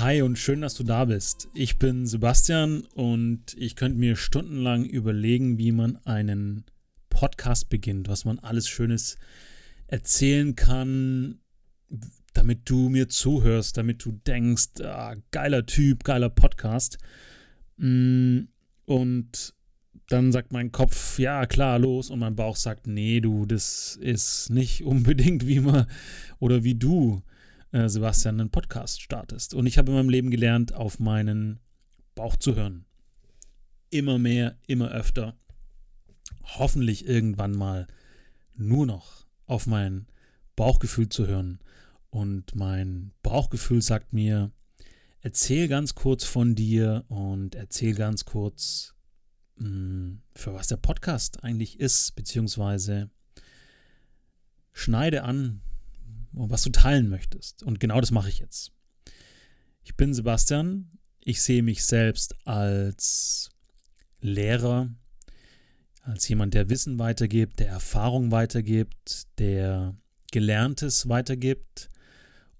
Hi und schön, dass du da bist. Ich bin Sebastian und ich könnte mir stundenlang überlegen, wie man einen Podcast beginnt, was man alles Schönes erzählen kann, damit du mir zuhörst, damit du denkst, ah, geiler Typ, geiler Podcast. Mm, und dann sagt mein Kopf, ja klar, los. Und mein Bauch sagt, nee, du, das ist nicht unbedingt wie man oder wie du äh, Sebastian, einen Podcast startest. Und ich habe in meinem Leben gelernt, auf meinen Bauch zu hören. Immer mehr, immer öfter. Hoffentlich irgendwann mal nur noch auf mein Bauchgefühl zu hören. Und mein Bauchgefühl sagt mir, erzähl ganz kurz von dir und erzähl ganz kurz, hm, für was der Podcast eigentlich ist, beziehungsweise schneide an, was du teilen möchtest. Und genau das mache ich jetzt. Ich bin Sebastian. Ich sehe mich selbst als Lehrer, als jemand, der Wissen weitergibt, der Erfahrung weitergibt, der Gelerntes weitergibt.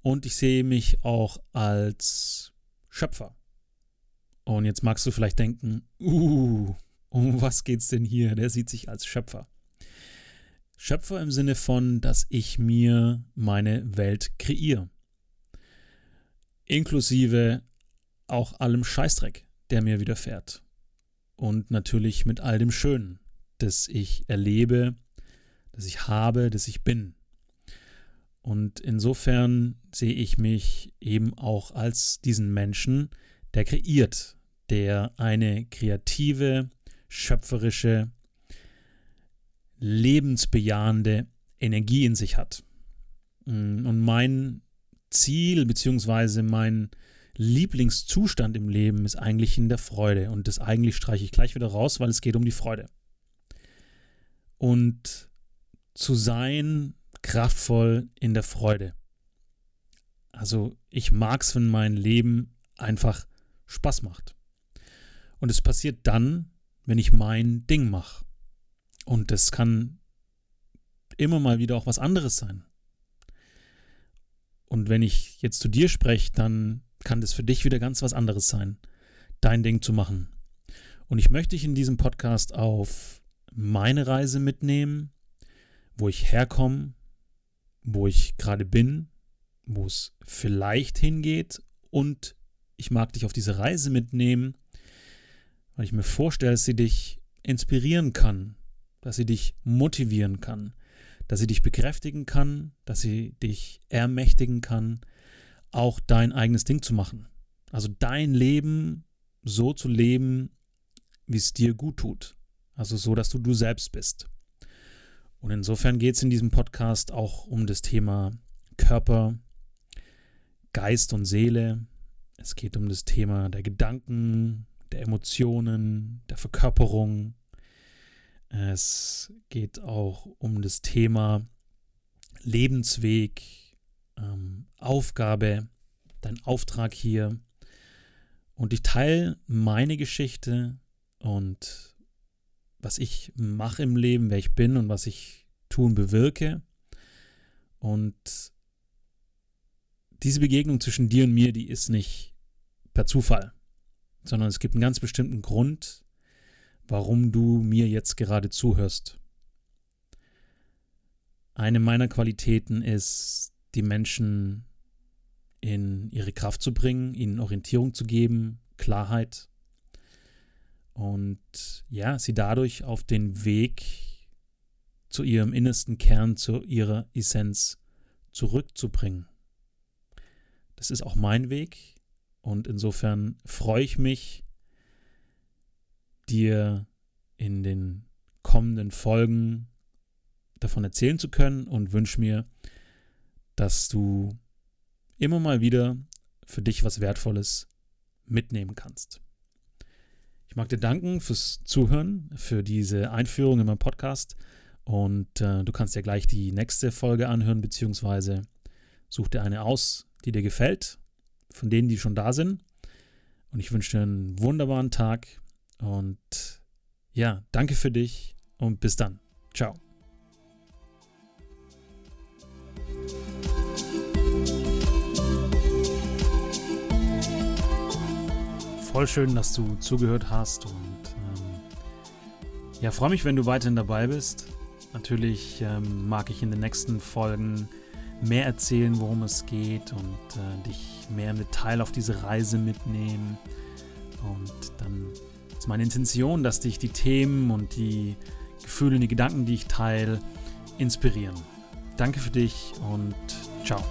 Und ich sehe mich auch als Schöpfer. Und jetzt magst du vielleicht denken, uh, um was geht's denn hier? Der sieht sich als Schöpfer. Schöpfer im Sinne von, dass ich mir meine Welt kreiere. Inklusive auch allem Scheißdreck, der mir widerfährt. Und natürlich mit all dem Schönen, das ich erlebe, das ich habe, das ich bin. Und insofern sehe ich mich eben auch als diesen Menschen, der kreiert, der eine kreative, schöpferische, lebensbejahende Energie in sich hat. Mm, und mein Ziel bzw. mein Lieblingszustand im Leben ist eigentlich in der Freude. Und das eigentlich streiche ich gleich wieder raus, weil es geht um die Freude. Und zu sein kraftvoll in der Freude. Also ich mag es, wenn mein Leben einfach Spaß macht. Und es passiert dann, wenn ich mein Ding mache. Und das kann immer mal wieder auch was anderes sein. Und wenn ich jetzt zu dir spreche, dann kann das für dich wieder ganz was anderes sein, dein Ding zu machen. Und ich möchte dich in diesem Podcast auf meine Reise mitnehmen, wo ich herkomme, wo ich gerade bin, wo es vielleicht hingeht und ich mag dich auf diese Reise mitnehmen, weil ich mir vorstelle, dass sie dich inspirieren kann, dass sie dich motivieren kann, dass sie dich bekräftigen kann, dass sie dich ermächtigen kann, auch dein eigenes Ding zu machen. Also dein Leben so zu leben, wie es dir gut tut. Also so, dass du du selbst bist. Und insofern geht es in diesem Podcast auch um das Thema Körper, Geist und Seele. Es geht um das Thema der Gedanken, der Emotionen, der Verkörperung, es geht auch um das Thema Lebensweg, ähm, Aufgabe, dein Auftrag hier. Und ich teile meine Geschichte und was ich mache im Leben, wer ich bin und was ich tun bewirke. Und diese Begegnung zwischen dir und mir, die ist nicht per Zufall, sondern es gibt einen ganz bestimmten Grund, warum du mir jetzt gerade zuhörst. Eine meiner Qualitäten ist, die Menschen in ihre Kraft zu bringen, ihnen Orientierung zu geben, Klarheit und ja, sie dadurch auf den Weg zu ihrem innersten Kern, zu ihrer Essenz zurückzubringen. Das ist auch mein Weg und insofern freue ich mich, dir in den kommenden Folgen davon erzählen zu können und wünsche mir, dass du immer mal wieder für dich was Wertvolles mitnehmen kannst. Ich mag dir danken fürs Zuhören, für diese Einführung in meinen Podcast und äh, du kannst ja gleich die nächste Folge anhören, beziehungsweise such dir eine aus, die dir gefällt, von denen, die schon da sind. Und ich wünsche dir einen wunderbaren Tag und ja, danke für dich und bis dann. Ciao. Voll schön, dass du zugehört hast und ähm, ja, freue mich, wenn du weiterhin dabei bist. Natürlich ähm, mag ich in den nächsten Folgen mehr erzählen, worum es geht und äh, dich mehr im Detail auf diese Reise mitnehmen. Und dann ist meine Intention, dass dich die Themen und die Gefühle und die Gedanken, die ich teile, inspirieren. Danke für dich und ciao.